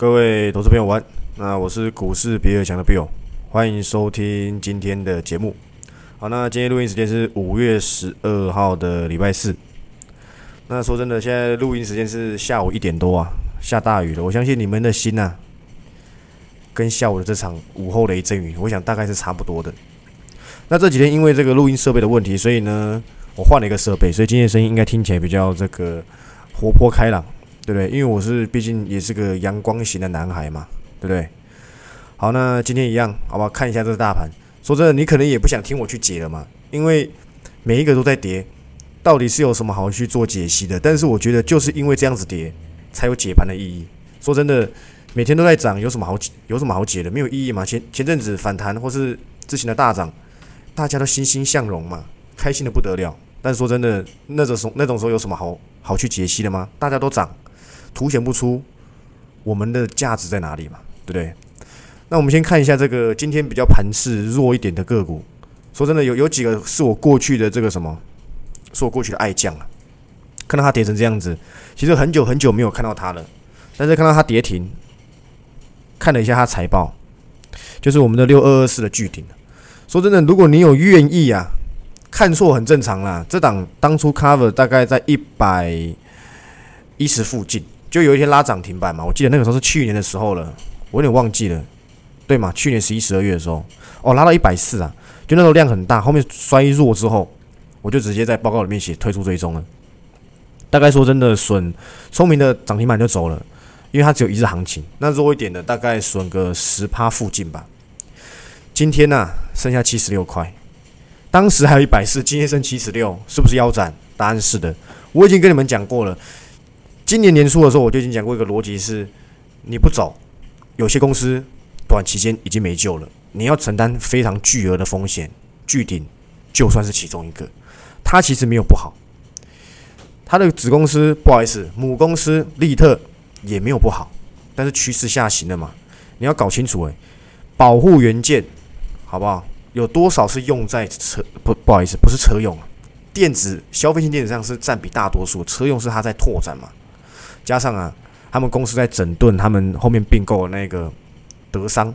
各位投资朋友晚，那我是股市比尔强的 Bill，欢迎收听今天的节目。好，那今天录音时间是五月十二号的礼拜四。那说真的，现在录音时间是下午一点多啊，下大雨了。我相信你们的心呐，跟下午的这场午后雷阵雨，我想大概是差不多的。那这几天因为这个录音设备的问题，所以呢，我换了一个设备，所以今天声音应该听起来比较这个活泼开朗。对不对？因为我是毕竟也是个阳光型的男孩嘛，对不对？好，那今天一样，好不好？看一下这个大盘。说真的，你可能也不想听我去解了嘛，因为每一个都在跌，到底是有什么好去做解析的？但是我觉得就是因为这样子跌，才有解盘的意义。说真的，每天都在涨，有什么好有什么好解的？没有意义嘛。前前阵子反弹或是之前的大涨，大家都欣欣向荣嘛，开心的不得了。但说真的，那种时那种时候有什么好好去解析的吗？大家都涨。凸显不出我们的价值在哪里嘛，对不对？那我们先看一下这个今天比较盘势弱一点的个股。说真的，有有几个是我过去的这个什么，是我过去的爱将啊。看到它跌成这样子，其实很久很久没有看到它了。但是看到它跌停，看了一下它财报，就是我们的六二二四的巨顶。说真的，如果你有愿意啊，看错很正常啦。这档当初 cover 大概在一百一十附近。就有一天拉涨停板嘛，我记得那个时候是去年的时候了，我有点忘记了，对吗？去年十一、十二月的时候，哦，拉到一百四啊，就那时候量很大，后面衰弱之后，我就直接在报告里面写退出追踪了。大概说真的，损聪明的涨停板就走了，因为它只有一日行情。那弱一点的大概损个十趴附近吧。今天呢，剩下七十六块，当时还有一百四，今天剩七十六，是不是腰斩？答案是的，我已经跟你们讲过了。今年年初的时候，我就已经讲过一个逻辑是：你不走，有些公司短期间已经没救了，你要承担非常巨额的风险。巨顶就算是其中一个，它其实没有不好。它的子公司不好意思，母公司利特也没有不好，但是趋势下行了嘛，你要搞清楚诶，保护元件好不好？有多少是用在车不不好意思，不是车用啊，电子消费性电子上是占比大多数，车用是它在拓展嘛。加上啊，他们公司在整顿他们后面并购的那个德商，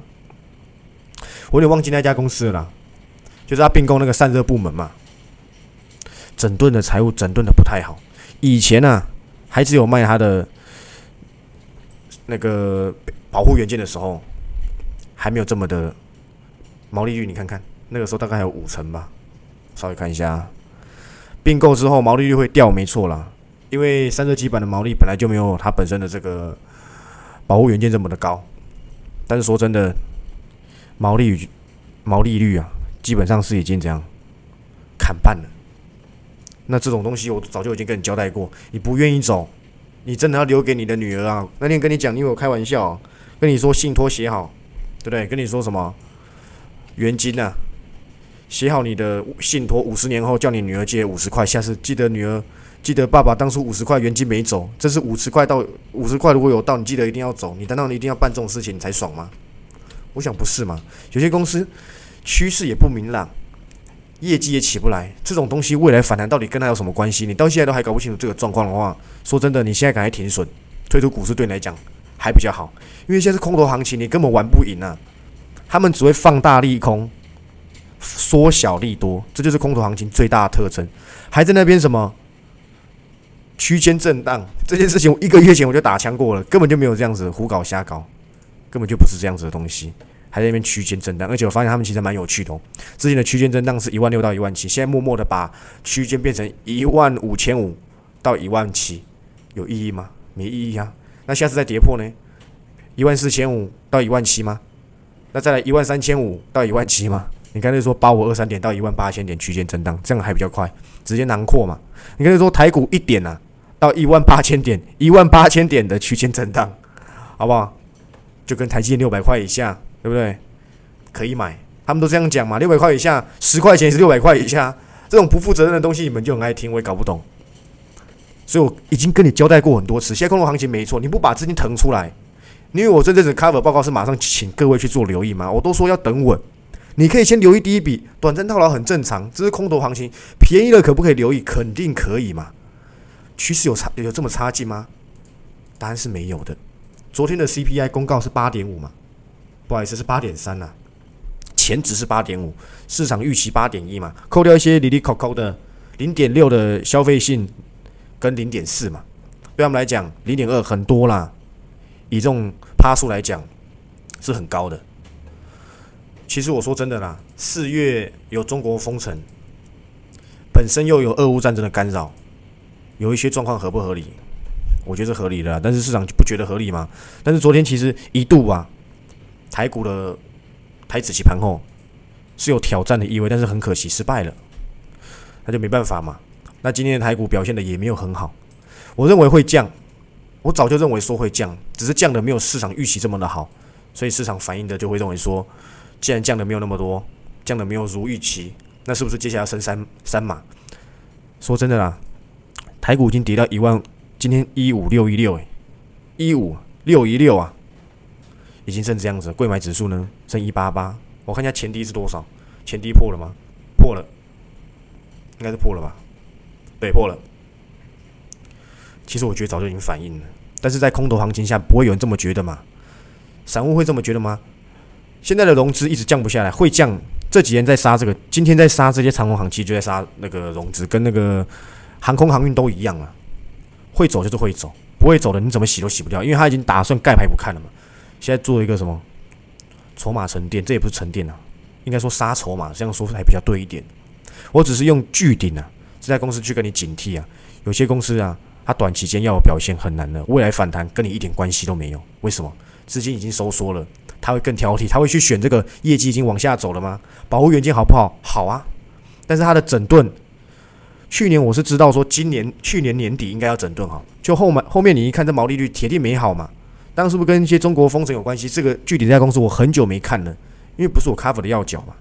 我有点忘记那家公司了，就是他并购那个散热部门嘛，整顿的财务整顿的不太好。以前呢，还只有卖他的那个保护元件的时候，还没有这么的毛利率。你看看那个时候大概还有五成吧，稍微看一下，并购之后毛利率会掉，没错啦。因为散热基板的毛利本来就没有它本身的这个保护元件这么的高，但是说真的，毛利毛利率啊，基本上是已经这样砍半了。那这种东西我早就已经跟你交代过，你不愿意走，你真的要留给你的女儿啊。那天跟你讲，你有开玩笑，跟你说信托写好，对不对？跟你说什么原金啊，写好你的信托，五十年后叫你女儿借五十块，下次记得女儿。记得爸爸当初五十块原金没走，这是五十块到五十块如果有到，你记得一定要走。你难道你一定要办这种事情你才爽吗？我想不是嘛。有些公司趋势也不明朗，业绩也起不来，这种东西未来反弹到底跟他有什么关系？你到现在都还搞不清楚这个状况的话，说真的，你现在赶快停损，退出股市对你来讲还比较好，因为现在是空头行情，你根本玩不赢啊。他们只会放大利空，缩小利多，这就是空头行情最大的特征。还在那边什么？区间震荡这件事情，我一个月前我就打枪过了，根本就没有这样子胡搞瞎搞，根本就不是这样子的东西，还在那边区间震荡，而且我发现他们其实蛮有趣的哦。之前的区间震荡是一万六到一万七，现在默默的把区间变成一万五千五到一万七，有意义吗？没意义啊。那下次再跌破呢？一万四千五到一万七吗？那再来一万三千五到一万七吗？你刚才说八五二三点到一万八千点区间震荡，这样还比较快，直接囊括嘛？你刚才说台股一点啊？到一万八千点，一万八千点的区间震荡，好不好？就跟台积电六百块以下，对不对？可以买，他们都这样讲嘛。六百块以下，十块钱是六百块以下，这种不负责任的东西，你们就很爱听，我也搞不懂。所以我已经跟你交代过很多次，现在空头行情没错，你不把资金腾出来，因为我这阵子 cover 报告是马上请各位去做留意嘛，我都说要等稳，你可以先留意第一笔，短暂套牢很正常，这是空头行情，便宜了可不可以留意？肯定可以嘛。趋势有差有这么差劲吗？答案是没有的。昨天的 CPI 公告是八点五嘛？不好意思，是八点三呐。前值是八点五，市场预期八点一嘛，扣掉一些里里扣扣的零点六的消费性跟零点四嘛，对他们来讲零点二很多啦。以这种趴数来讲是很高的。其实我说真的啦，四月有中国封城，本身又有俄乌战争的干扰，有一些状况合不合理？我觉得是合理的，但是市场不觉得合理吗？但是昨天其实一度啊，台股的台子期盘后是有挑战的意味，但是很可惜失败了，那就没办法嘛。那今天的台股表现的也没有很好，我认为会降，我早就认为说会降，只是降的没有市场预期这么的好，所以市场反应的就会认为说，既然降的没有那么多，降的没有如预期，那是不是接下来升三三码？说真的啦，台股已经跌到一万。今天一五六一六哎，一五六一六啊，已经剩这样子。贵买指数呢，剩一八八。我看一下前低是多少？前低破了吗？破了，应该是破了吧？对，破了。其实我觉得早就已经反应了，但是在空头行情下，不会有人这么觉得嘛？散户会这么觉得吗？现在的融资一直降不下来，会降。这几天在杀这个，今天在杀这些长虹航期，就在杀那个融资，跟那个航空航运都一样啊。会走就是会走，不会走的你怎么洗都洗不掉，因为他已经打算盖牌不看了嘛。现在做一个什么筹码沉淀，这也不是沉淀啊，应该说杀筹码，这样说还比较对一点。我只是用巨顶啊这家公司去跟你警惕啊，有些公司啊，它短期间要有表现很难的，未来反弹跟你一点关系都没有。为什么？资金已经收缩了，他会更挑剔，他会去选这个业绩已经往下走了吗？保护元件好不好？好啊，但是它的整顿。去年我是知道说，今年去年年底应该要整顿好，就后面后面你一看这毛利率铁定没好嘛。当时不是跟一些中国封城有关系？这个具体这家公司我很久没看了，因为不是我 cover 的要角嘛，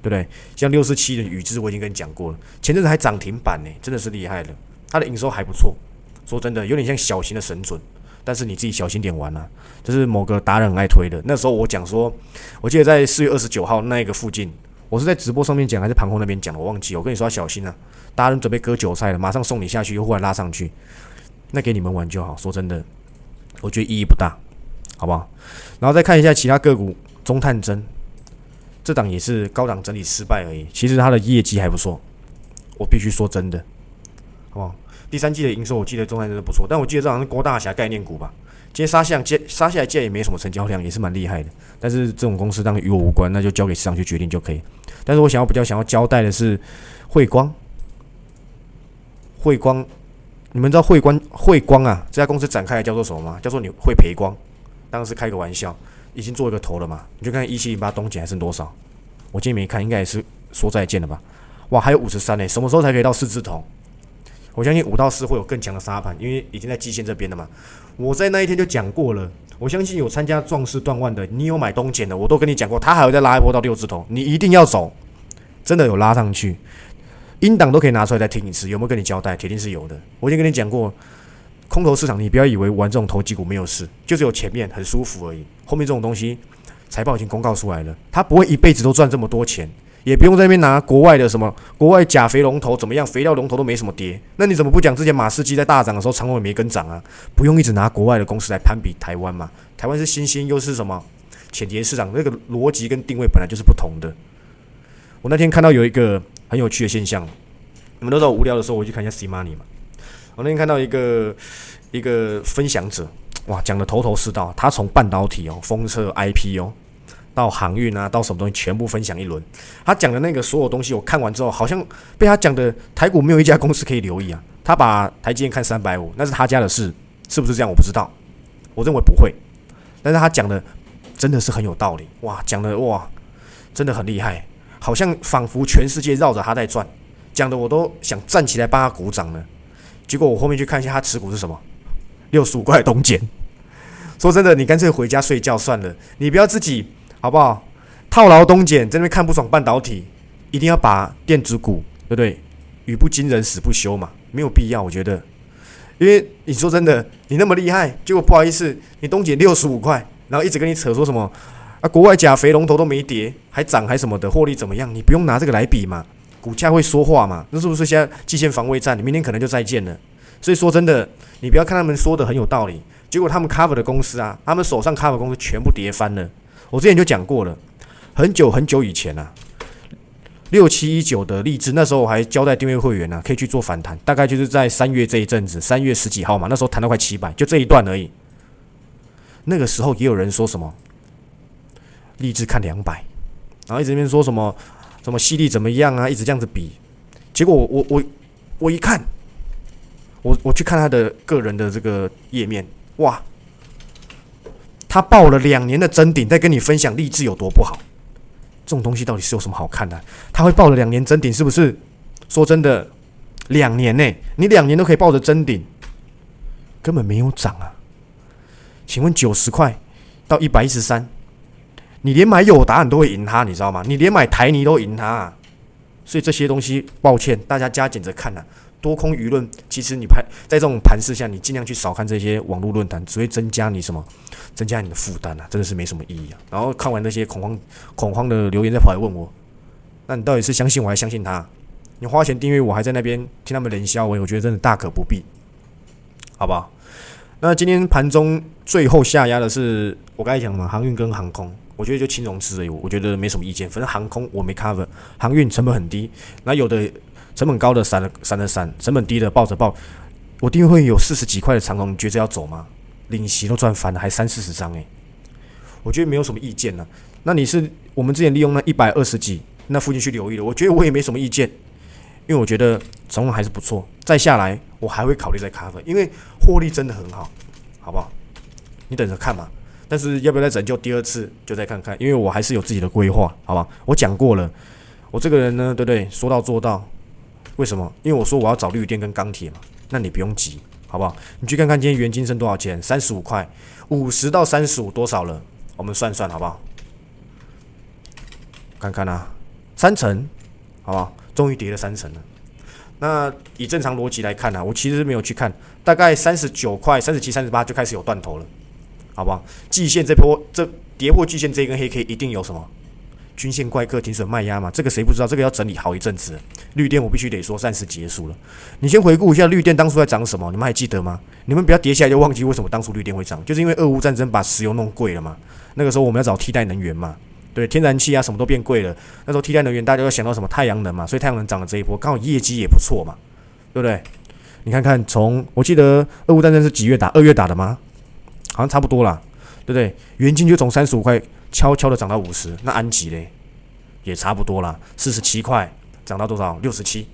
对不对？像六四七的宇智，我已经跟你讲过了，前阵子还涨停板呢，真的是厉害了。它的营收还不错，说真的有点像小型的神准，但是你自己小心点玩啊。这是某个达人很爱推的。那时候我讲说，我记得在四月二十九号那个附近，我是在直播上面讲还是盘后那边讲的，我忘记。我跟你说要小心啊。大家准备割韭菜了，马上送你下去，又忽然拉上去，那给你们玩就好。说真的，我觉得意义不大，好不好？然后再看一下其他个股，中探针这档也是高档整理失败而已。其实它的业绩还不错，我必须说真的，好不好？第三季的营收我记得中探真的不错，但我记得这好像是郭大侠概念股吧？今天杀下接杀下来，接也没什么成交量，也是蛮厉害的。但是这种公司当然与我无关，那就交给市场去决定就可以。但是我想要比较想要交代的是，汇光。汇光，你们知道汇光汇光啊？这家公司展开来叫做什么吗？叫做你会赔光。当时开个玩笑，已经做一个头了嘛？你就看一七零八东锦还剩多少？我今天没看，应该也是说再见了吧？哇，还有五十三呢，什么时候才可以到四字头？我相信五到四会有更强的沙盘，因为已经在季线这边了嘛。我在那一天就讲过了，我相信有参加壮士断腕的，你有买东锦的，我都跟你讲过，他还会再拉一波到六字头，你一定要走，真的有拉上去。音档都可以拿出来再听一次，有没有跟你交代？铁定是有的。我已经跟你讲过，空头市场你不要以为玩这种投机股没有事，就只有前面很舒服而已。后面这种东西，财报已经公告出来了，他不会一辈子都赚这么多钱，也不用在那边拿国外的什么国外钾肥龙头怎么样，肥料龙头都没什么跌。那你怎么不讲之前马士基在大涨的时候，长虹也没跟涨啊？不用一直拿国外的公司来攀比台湾嘛？台湾是新兴又是什么浅碟市场，那个逻辑跟定位本来就是不同的。我那天看到有一个。很有趣的现象，你们都知道无聊的时候我去看一下 C Money 嘛。我那天看到一个一个分享者，哇，讲的头头是道。他从半导体哦、封测 IP 哦，到航运啊，到什么东西全部分享一轮。他讲的那个所有东西，我看完之后，好像被他讲的台股没有一家公司可以留意啊。他把台积电看三百五，那是他家的事，是不是这样？我不知道。我认为不会，但是他讲的真的是很有道理。哇，讲的哇，真的很厉害。好像仿佛全世界绕着他在转，讲的我都想站起来帮他鼓掌了。结果我后面去看一下他持股是什么，六十五块东减。说真的，你干脆回家睡觉算了，你不要自己好不好？套牢东减，在那边看不爽半导体，一定要把电子股，对不对？语不惊人死不休嘛，没有必要，我觉得。因为你说真的，你那么厉害，结果不好意思，你东减六十五块，然后一直跟你扯说什么？啊，国外假肥龙头都没跌，还涨还什么的，获利怎么样？你不用拿这个来比嘛，股价会说话嘛？那是不是现在季线防卫战？你明天可能就再见了。所以说真的，你不要看他们说的很有道理，结果他们 cover 的公司啊，他们手上 cover 公司全部跌翻了。我之前就讲过了，很久很久以前啊，六七一九的励志，那时候我还交代订阅会员呢，可以去做反弹，大概就是在三月这一阵子，三月十几号嘛，那时候谈到快七百，就这一段而已。那个时候也有人说什么励志看两百，然后一直那边说什么什么犀利怎么样啊，一直这样子比，结果我我我我一看，我我去看他的个人的这个页面，哇！他报了两年的真顶，在跟你分享励志有多不好。这种东西到底是有什么好看的？他会报了两年真顶，是不是？说真的，两年内你两年都可以报着真顶，根本没有涨啊！请问九十块到一百一十三，你连买友达你都会赢他，你知道吗？你连买台泥都赢他，啊所以这些东西，抱歉，大家加减着看呐。多空舆论，其实你拍在这种盘势下，你尽量去少看这些网络论坛，只会增加你什么？增加你的负担啊，真的是没什么意义啊。然后看完那些恐慌恐慌的留言，再跑来问我，那你到底是相信我还是相信他？你花钱订阅我，还在那边听他们冷笑我，我觉得真的大可不必，好不好？那今天盘中最后下压的是我刚才讲嘛，航运跟航空，我觉得就轻融资而已，我觉得没什么意见。反正航空我没 cover，航运成本很低，那有的。成本高的闪了闪了闪，成本低的抱着抱。我订会有四十几块的长龙，你觉得要走吗？领息都赚翻了，还三四十张诶。我觉得没有什么意见呢。那你是我们之前利用那一百二十几那附近去留意的，我觉得我也没什么意见，因为我觉得长龙还是不错。再下来我还会考虑再卡粉因为获利真的很好，好不好？你等着看嘛。但是要不要再拯救第二次，就再看看，因为我还是有自己的规划，好吧？我讲过了，我这个人呢，对不对？说到做到。为什么？因为我说我要找绿电跟钢铁嘛，那你不用急，好不好？你去看看今天元金剩多少钱？三十五块，五十到三十五多少了？我们算算好不好？看看啊，三成，好不好？终于跌了三成了。那以正常逻辑来看呢，我其实没有去看，大概三十九块、三十七、三十八就开始有断头了，好不好？季线这波这跌破季线这根黑 K 一定有什么？均线怪客停损卖压嘛，这个谁不知道？这个要整理好一阵子。绿电我必须得说暂时结束了。你先回顾一下绿电当初在涨什么？你们还记得吗？你们不要跌下来就忘记为什么当初绿电会涨，就是因为俄乌战争把石油弄贵了嘛。那个时候我们要找替代能源嘛，对，天然气啊什么都变贵了。那时候替代能源大家要想到什么？太阳能嘛，所以太阳能涨了这一波，刚好业绩也不错嘛，对不对？你看看，从我记得俄乌战争是几月打？二月打的吗？好像差不多啦，对不对？原金就从三十五块。悄悄的涨到五十，那安吉嘞，也差不多了，四十七块涨到多少？六十七。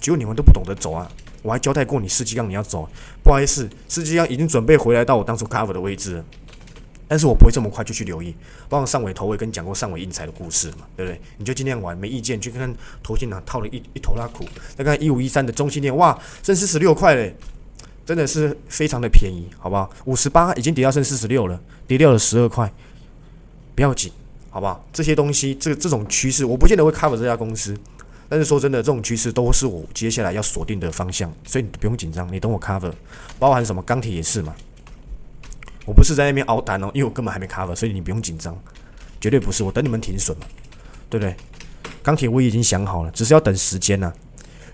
结果你们都不懂得走啊！我还交代过你，司机让你要走，不好意思，世纪钢已经准备回来到我当初 cover 的位置。但是我不会这么快就去留意，包括上尾头尾跟你讲过上尾印彩的故事嘛，对不对？你就尽量玩，没意见，去看看头信哪套了一一头拉苦。再看一五一三的中心店，哇，剩四十六块嘞，真的是非常的便宜，好不好？五十八已经跌到剩四十六了，跌掉了十二块。不要紧，好不好？这些东西，这这种趋势，我不见得会 cover 这家公司。但是说真的，这种趋势都是我接下来要锁定的方向，所以你不用紧张，你等我 cover。包含什么钢铁也是嘛。我不是在那边熬单哦，因为我根本还没 cover，所以你不用紧张，绝对不是。我等你们停损嘛，对不对？钢铁我已经想好了，只是要等时间呐。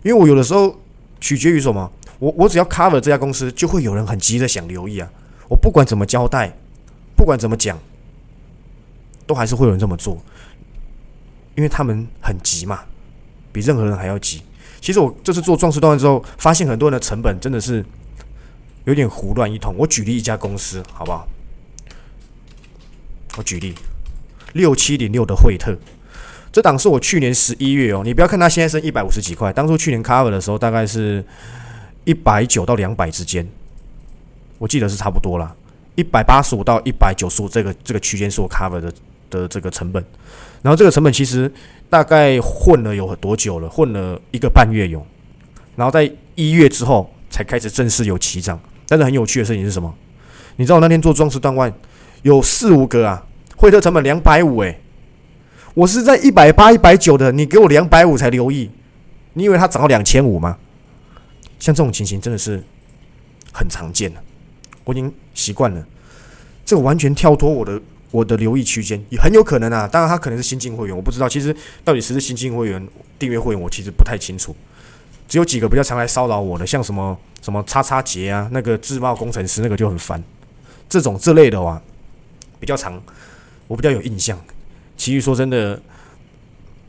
因为我有的时候取决于什么，我我只要 cover 这家公司，就会有人很急的想留意啊。我不管怎么交代，不管怎么讲。都还是会有人这么做，因为他们很急嘛，比任何人还要急。其实我这次做壮士断之后，发现很多人的成本真的是有点胡乱一通。我举例一家公司，好不好？我举例六七零六的惠特，这档是我去年十一月哦。你不要看它现在剩一百五十几块，当初去年 cover 的时候大概是一百九到两百之间，我记得是差不多啦，一百八十五到一百九十五这个这个区间是我 cover 的。的这个成本，然后这个成本其实大概混了有多久了？混了一个半月有，然后在一月之后才开始正式有起涨。但是很有趣的事情是什么？你知道我那天做装饰断腕有四五个啊，惠特成本两百五诶，我是在一百八、一百九的，你给我两百五才留意，你以为它涨到两千五吗？像这种情形真的是很常见的，我已经习惯了，这个完全跳脱我的。我的留意区间也很有可能啊，当然他可能是新进会员，我不知道。其实到底是不是新进会员、订阅会员，我其实不太清楚。只有几个比较常来骚扰我的，像什么什么叉叉杰啊，那个自贸工程师那个就很烦。这种这类的话比较长，我比较有印象。其余说真的，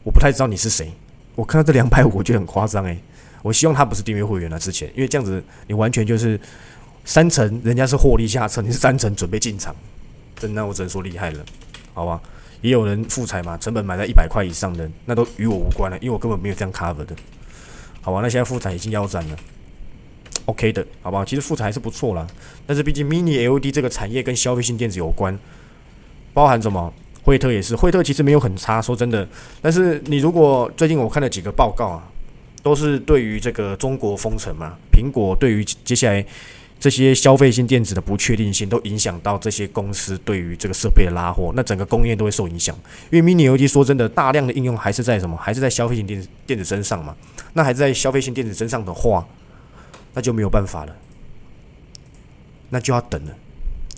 我不太知道你是谁。我看到这两百五，我觉得很夸张诶。我希望他不是订阅会员了之前，因为这样子你完全就是三层，人家是获利下车，你是三层准备进场，真的我只能说厉害了，好吧？也有人复彩嘛，成本买在一百块以上的，那都与我无关了，因为我根本没有这样 cover 的。好吧，那现在复彩已经腰斩了，OK 的，好不好？其实复彩还是不错啦，但是毕竟 Mini LED 这个产业跟消费性电子有关，包含什么？惠特也是，惠特其实没有很差，说真的。但是你如果最近我看了几个报告啊，都是对于这个中国封城嘛，苹果对于接下来。这些消费性电子的不确定性都影响到这些公司对于这个设备的拉货，那整个工业都会受影响。因为 Mini LED 说真的，大量的应用还是在什么？还是在消费性电子电子身上嘛？那还是在消费性电子身上的话，那就没有办法了，那就要等了，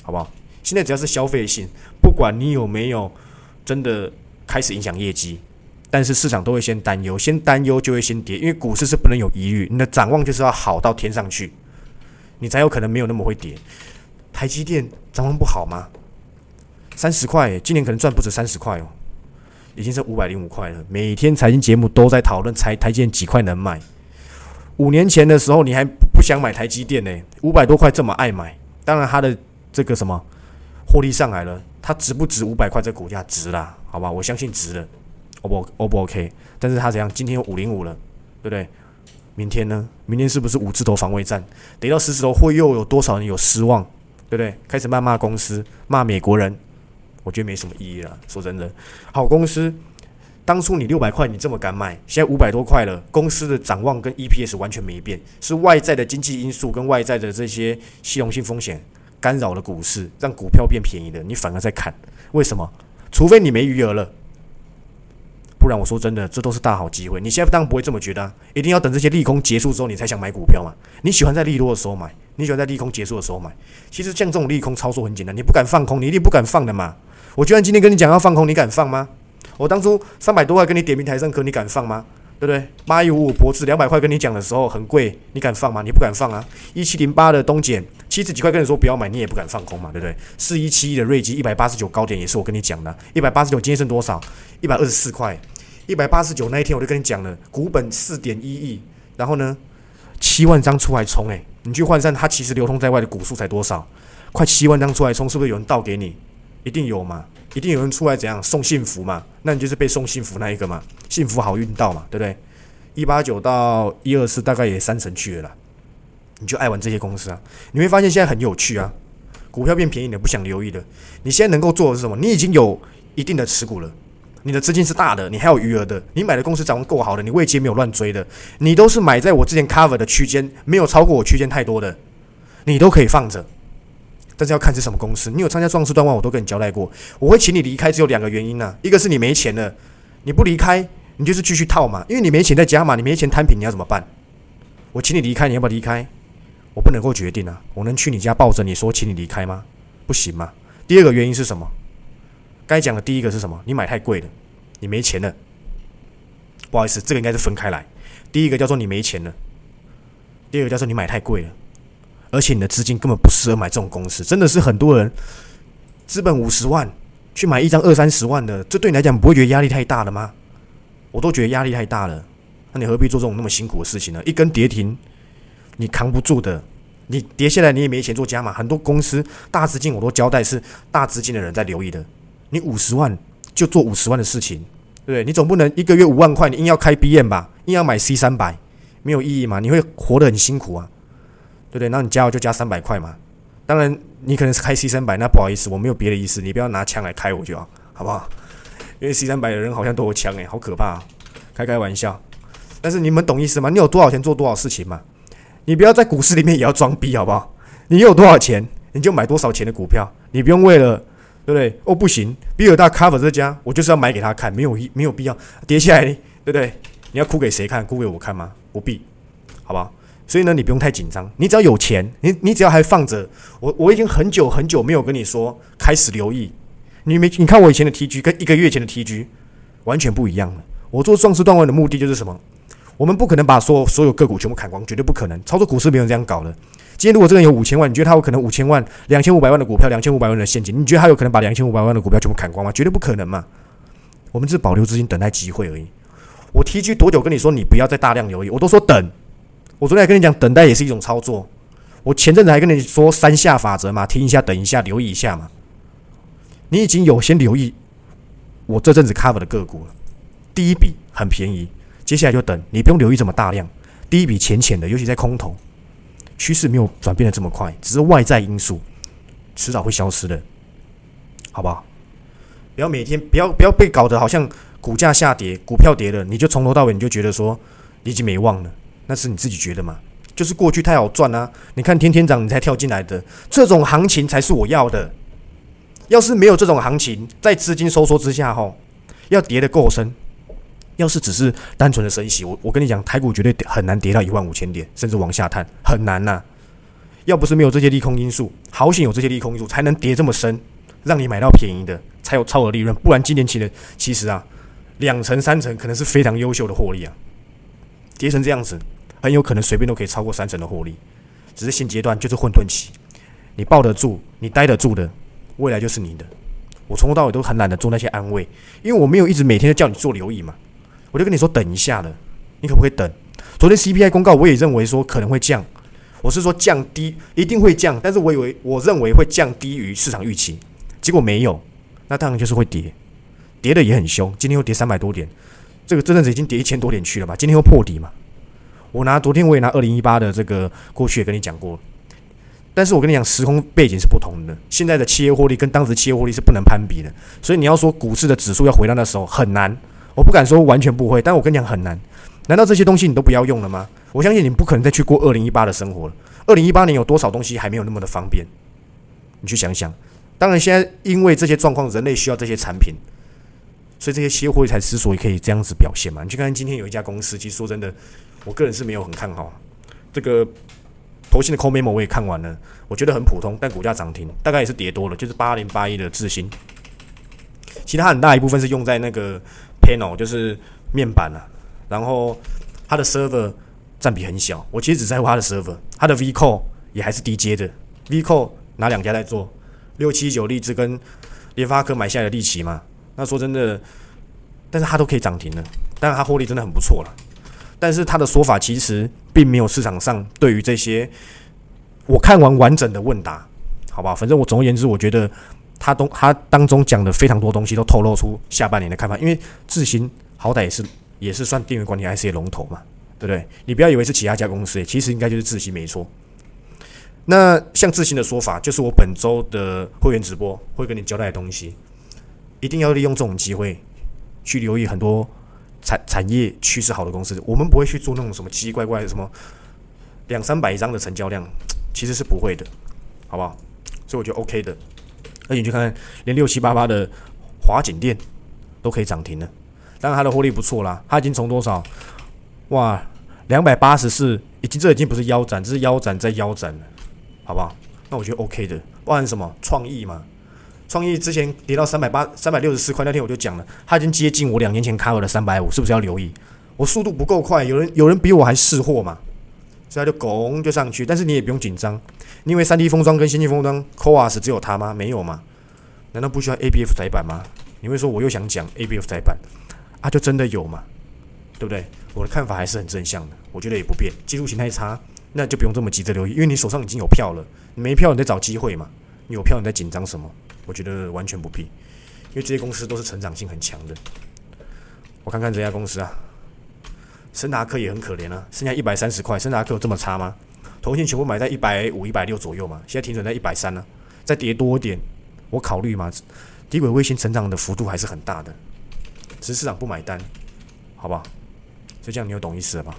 好不好？现在只要是消费性，不管你有没有真的开始影响业绩，但是市场都会先担忧，先担忧就会先跌，因为股市是不能有疑虑，你的展望就是要好到天上去。你才有可能没有那么会跌。台积电展望不好吗？三十块，今年可能赚不止三十块哦，已经是五百零五块了。每天财经节目都在讨论台台积电几块能卖。五年前的时候，你还不想买台积电呢？五百多块这么爱买，当然它的这个什么获利上来了，它值不值五百块？这股价值啦，好吧，我相信值了。O 不 O 不 OK？但是它怎样？今天五零五了，对不对？明天呢？明天是不是五字头防卫战？跌到十字头，会又有多少人有失望？对不对？开始谩骂公司，骂美国人，我觉得没什么意义了。说真的，好公司，当初你六百块你这么敢买，现在五百多块了，公司的展望跟 EPS 完全没变，是外在的经济因素跟外在的这些系统性风险干扰了股市，让股票变便宜的，你反而在砍，为什么？除非你没余额了。不然我说真的，这都是大好机会。你现在当然不会这么觉得，一定要等这些利空结束之后，你才想买股票嘛？你喜欢在利多的时候买，你喜欢在利空结束的时候买。其实像这种利空操作很简单，你不敢放空，你一定不敢放的嘛。我居然今天跟你讲要放空，你敢放吗？我当初三百多块跟你点名台上课，你敢放吗？对不对？八一五五博智两百块跟你讲的时候很贵，你敢放吗？你不敢放啊！一七零八的东碱七十几块跟你说不要买，你也不敢放空嘛，对不对？四一七一的瑞基一百八十九高点也是我跟你讲的，一百八十九今天剩多少？一百二十四块。一百八十九那一天我就跟你讲了，股本四点一亿，然后呢，七万张出来冲，诶，你去换算它其实流通在外的股数才多少？快七万张出来冲，是不是有人倒给你？一定有嘛？一定有人出来怎样送幸福嘛？那你就是被送幸福那一个嘛？幸福好运到嘛？对不对？一八九到一二四大概也三成去了啦，你就爱玩这些公司啊？你会发现现在很有趣啊，股票变便宜了，不想留意的，你现在能够做的是什么？你已经有一定的持股了。你的资金是大的，你还有余额的，你买的公司掌握够好的，你未接没有乱追的，你都是买在我之前 cover 的区间，没有超过我区间太多的，你都可以放着。但是要看是什么公司，你有参加壮士断腕，我都跟你交代过，我会请你离开，只有两个原因呢，一个是你没钱了，你不离开，你就是继续套嘛，因为你没钱在加嘛，你没钱摊平，你要怎么办？我请你离开，你要不要离开？我不能够决定啊，我能去你家抱着你说请你离开吗？不行吗？第二个原因是什么？该讲的第一个是什么？你买太贵了，你没钱了。不好意思，这个应该是分开来。第一个叫做你没钱了，第二个叫做你买太贵了，而且你的资金根本不适合买这种公司。真的是很多人资本五十万去买一张二三十万的，这对你来讲不会觉得压力太大了吗？我都觉得压力太大了。那你何必做这种那么辛苦的事情呢？一根跌停你扛不住的，你跌下来你也没钱做加码。很多公司大资金我都交代是大资金的人在留意的。你五十万就做五十万的事情，对不对？你总不能一个月五万块，你硬要开 B M 吧，硬要买 C 三百，没有意义嘛？你会活得很辛苦啊，对不对？那你加油就加三百块嘛。当然，你可能是开 C 三百，那不好意思，我没有别的意思，你不要拿枪来开我就好，好不好？因为 C 三百的人好像都有枪诶，好可怕，开开玩笑。但是你们懂意思吗？你有多少钱做多少事情嘛？你不要在股市里面也要装逼，好不好？你有多少钱，你就买多少钱的股票，你不用为了。对不对？哦，不行，比尔大 cover 这家，我就是要买给他看，没有没有必要跌下来，对不对？你要哭给谁看？哭给我看吗？不必，好吧？所以呢，你不用太紧张，你只要有钱，你你只要还放着，我我已经很久很久没有跟你说开始留意，你没你看我以前的 TG 跟一个月前的 TG 完全不一样了。我做壮士断腕的目的就是什么？我们不可能把所有所有个股全部砍光，绝对不可能。操作股市没有这样搞的。今天如果这个人有五千万，你觉得他有可能五千万、两千五百万的股票、两千五百万的现金，你觉得他有可能把两千五百万的股票全部砍光吗？绝对不可能嘛。我们只是保留资金，等待机会而已。我提居多久跟你说你不要再大量留意，我都说等。我昨天还跟你讲，等待也是一种操作。我前阵子还跟你说三下法则嘛，听一下，等一下，留意一下嘛。你已经有先留意我这阵子 cover 的个股了，第一笔很便宜，接下来就等，你不用留意这么大量，第一笔浅浅的，尤其在空头，趋势没有转变的这么快，只是外在因素，迟早会消失的，好不好？不要每天不要不要被搞得好像股价下跌，股票跌了，你就从头到尾你就觉得说你已经没望了，那是你自己觉得嘛？就是过去太好赚啊！你看天天涨，你才跳进来的，这种行情才是我要的。要是没有这种行情，在资金收缩之下，吼，要跌得够深。要是只是单纯的升息，我我跟你讲，台股绝对很难跌到一万五千点，甚至往下探，很难呐。要不是没有这些利空因素，好险有这些利空因素，才能跌这么深，让你买到便宜的，才有超额利润。不然今年起的其实啊，两成三成可能是非常优秀的获利啊，跌成这样子。很有可能随便都可以超过三成的获利，只是现阶段就是混沌期，你抱得住，你待得住的，未来就是你的。我从头到尾都很懒得做那些安慰，因为我没有一直每天都叫你做留意嘛，我就跟你说等一下了，你可不可以等？昨天 CPI 公告我也认为说可能会降，我是说降低一定会降，但是我以为我认为会降低于市场预期，结果没有，那当然就是会跌，跌的也很凶，今天又跌三百多点，这个这阵子已经跌一千多点去了吧？今天又破底嘛？我拿昨天我也拿二零一八的这个过去也跟你讲过，但是我跟你讲时空背景是不同的，现在的企业获利跟当时企业获利是不能攀比的，所以你要说股市的指数要回到那时候很难，我不敢说完全不会，但我跟你讲很难。难道这些东西你都不要用了吗？我相信你不可能再去过二零一八的生活了。二零一八年有多少东西还没有那么的方便？你去想想。当然，现在因为这些状况，人类需要这些产品，所以这些企业获利才之所以可以这样子表现嘛。你去看今天有一家公司，其实说真的。我个人是没有很看好这个投信的 c o memo，我也看完了，我觉得很普通，但股价涨停，大概也是跌多了，就是八零八一的智新，其他很大一部分是用在那个 panel，就是面板啊，然后它的 server 占比很小，我其实只在乎它的 server，它的 v c o 也还是低阶的，V core 哪两家在做？六七九立志跟联发科买下来的利奇嘛，那说真的，但是它都可以涨停了，但是它获利真的很不错了。但是他的说法其实并没有市场上对于这些我看完完整的问答，好吧，反正我总而言之，我觉得他东他当中讲的非常多东西都透露出下半年的看法。因为智行好歹也是也是算电源管理 IC 的龙头嘛，对不对？你不要以为是其他家公司，其实应该就是智行没错。那像智行的说法，就是我本周的会员直播会跟你交代的东西，一定要利用这种机会去留意很多。产产业趋势好的公司，我们不会去做那种什么奇奇怪怪的什么两三百张的成交量，其实是不会的，好不好？所以我觉得 OK 的。而且你去看看，连六七八八的华景店都可以涨停了，当然它的获利不错啦，它已经从多少？哇，两百八十四，已经这已经不是腰斩，这是腰斩再腰斩了，好不好？那我觉得 OK 的，包含什么创意嘛？创意之前跌到三百八、三百六十四块那天我就讲了，它已经接近我两年前开 r 的三百五，是不是要留意？我速度不够快，有人有人比我还识货嘛，所以它就拱就上去。但是你也不用紧张，因为三 D 封装跟先进封装 c o a s 只有它吗？没有吗？难道不需要 ABF 载板吗？你会说我又想讲 ABF 载板啊？就真的有吗？对不对？我的看法还是很正向的，我觉得也不变。技术形态差，那就不用这么急着留意，因为你手上已经有票了，你没票你在找机会嘛？你有票你在紧张什么？我觉得完全不必，因为这些公司都是成长性很强的。我看看这家公司啊，森达克也很可怜啊，剩下一百三十块，森达克有这么差吗？头先全部买在一百五、一百六左右嘛，现在停损在一百三呢，再跌多一点，我考虑嘛。低轨卫星成长的幅度还是很大的，只是市场不买单，好不好？就这样，你有懂意思了吧？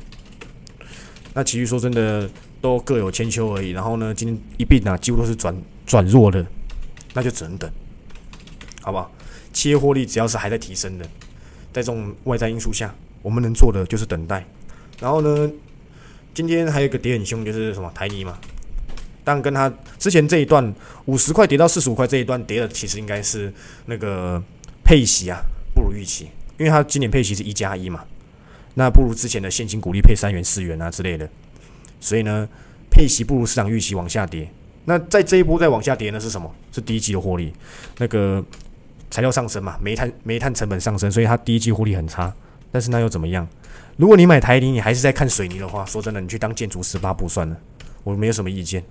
那其余说真的都各有千秋而已。然后呢，今天一并啊，几乎都是转转弱的。那就只能等，好不好？企业获利只要是还在提升的，在这种外在因素下，我们能做的就是等待。然后呢，今天还有一个跌很凶，就是什么台泥嘛。但跟他之前这一段五十块跌到四十五块这一段跌的，其实应该是那个配息啊不如预期，因为它今年配息是一加一嘛。那不如之前的现金股利配三元四元啊之类的，所以呢，配息不如市场预期往下跌。那在这一波再往下跌呢是什么？是第一季的获利，那个材料上升嘛，煤炭煤炭成本上升，所以它第一季获利很差。但是那又怎么样？如果你买台泥，你还是在看水泥的话，说真的，你去当建筑师发布算了，我没有什么意见。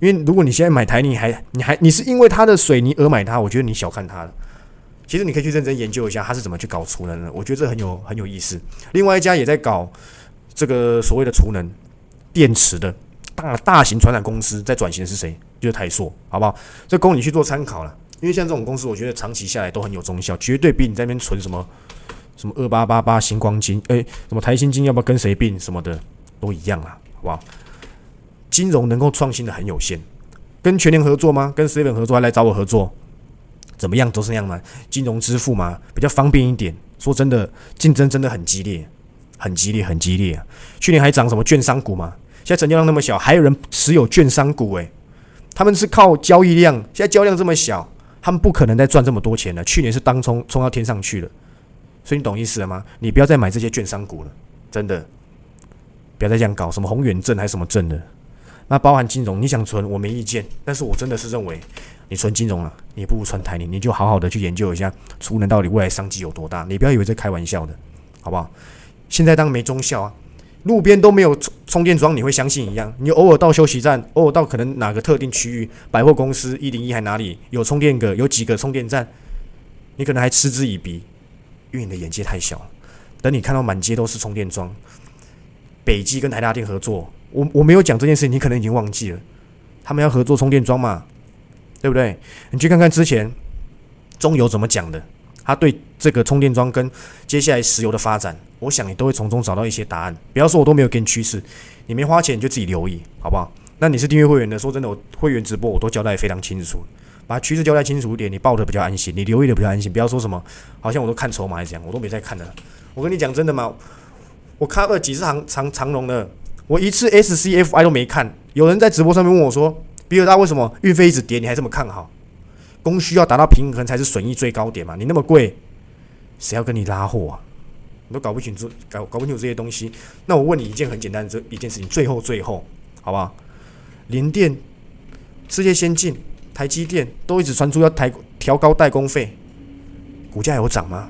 因为如果你现在买台泥，还你还你是因为它的水泥而买它，我觉得你小看它了。其实你可以去认真研究一下，它是怎么去搞储能的。我觉得这很有很有意思。另外一家也在搞这个所谓的储能电池的大大型传染公司，在转型是谁？就是台硕，好不好？这供你去做参考了。因为像这种公司，我觉得长期下来都很有中效，绝对比你在那边存什么什么二八八八星光金，哎，什么台新金要不要跟谁并什么的都一样啊，好不好？金融能够创新的很有限，跟全联合作吗？跟 seven 合作还来找我合作？怎么样都是那样嘛，金融支付嘛，比较方便一点。说真的，竞争真的很激烈，很激烈，很激烈啊！去年还涨什么券商股嘛，现在成交量那么小，还有人持有券商股诶，他们是靠交易量，现在交易量这么小，他们不可能再赚这么多钱了。去年是当冲冲到天上去了，所以你懂意思了吗？你不要再买这些券商股了，真的，不要再这样搞，什么宏远证还是什么证的，那包含金融，你想存我没意见，但是我真的是认为。你存金融了，你不如存台你，你就好好的去研究一下储能到底未来商机有多大。你不要以为在开玩笑的，好不好？现在当没中效啊，路边都没有充充电桩，你会相信一样？你偶尔到休息站，偶尔到可能哪个特定区域百货公司一零一还哪里有充电个有几个充电站，你可能还嗤之以鼻，因为你的眼界太小。等你看到满街都是充电桩，北基跟台大电合作，我我没有讲这件事，你可能已经忘记了，他们要合作充电桩嘛？对不对？你去看看之前中油怎么讲的，他对这个充电桩跟接下来石油的发展，我想你都会从中找到一些答案。不要说我都没有给你趋势，你没花钱你就自己留意，好不好？那你是订阅会员的，说真的，我会员直播我都交代非常清楚，把趋势交代清楚一点，你报的比较安心，你留意的比较安心。不要说什么好像我都看筹码还是怎样，我都没在看的。我跟你讲真的吗？我看了几次长长长龙的，我一次 SCFI 都没看。有人在直播上面问我说。比尔大为什么运费一直跌？你还这么看好？供需要达到平衡才是损益最高点嘛？你那么贵，谁要跟你拉货啊？你都搞不清楚，搞搞不清楚这些东西。那我问你一件很简单的这一件事情，最后最后，好不好？联电、世界先进、台积电都一直传出要抬调高代工费，股价有涨吗？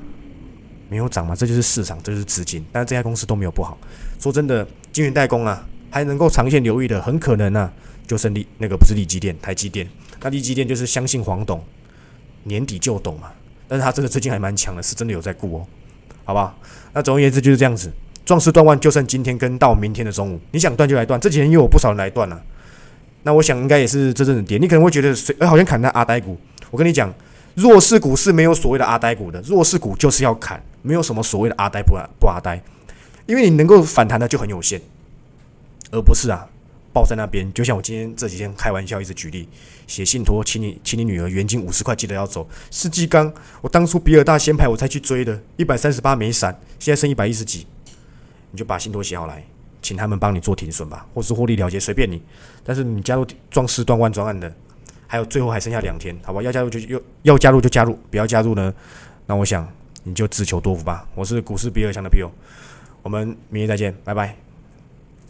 没有涨嘛？这就是市场，这就是资金。但是这家公司都没有不好。说真的，晶圆代工啊，还能够长线留意的，很可能啊。就剩利那个不是利基电，台积电。那利基电就是相信黄董，年底就懂嘛。但是他真的最近还蛮强的，是真的有在顾哦，好不好？那总而言之就是这样子，壮士断腕就剩今天跟到明天的中午，你想断就来断。这几天又有不少人来断了，那我想应该也是真正的跌。你可能会觉得谁哎好像砍在阿呆股，我跟你讲，弱势股是没有所谓的阿呆股的，弱势股就是要砍，没有什么所谓的阿呆不阿不阿呆，因为你能够反弹的就很有限，而不是啊。抱在那边，就像我今天这几天开玩笑一直举例，写信托，请你，请你女儿原金五十块，记得要走。世纪钢，我当初比尔大先排我才去追的，一百三十八没闪，现在剩一百一十几，你就把信托写好来，请他们帮你做停损吧，或是获利了结，随便你。但是你加入壮士断腕专案的，还有最后还剩下两天，好吧？要加入就又要加入就加入，不要加入呢，那我想你就自求多福吧。我是股市比尔强的 P.O，我们明天再见，拜拜。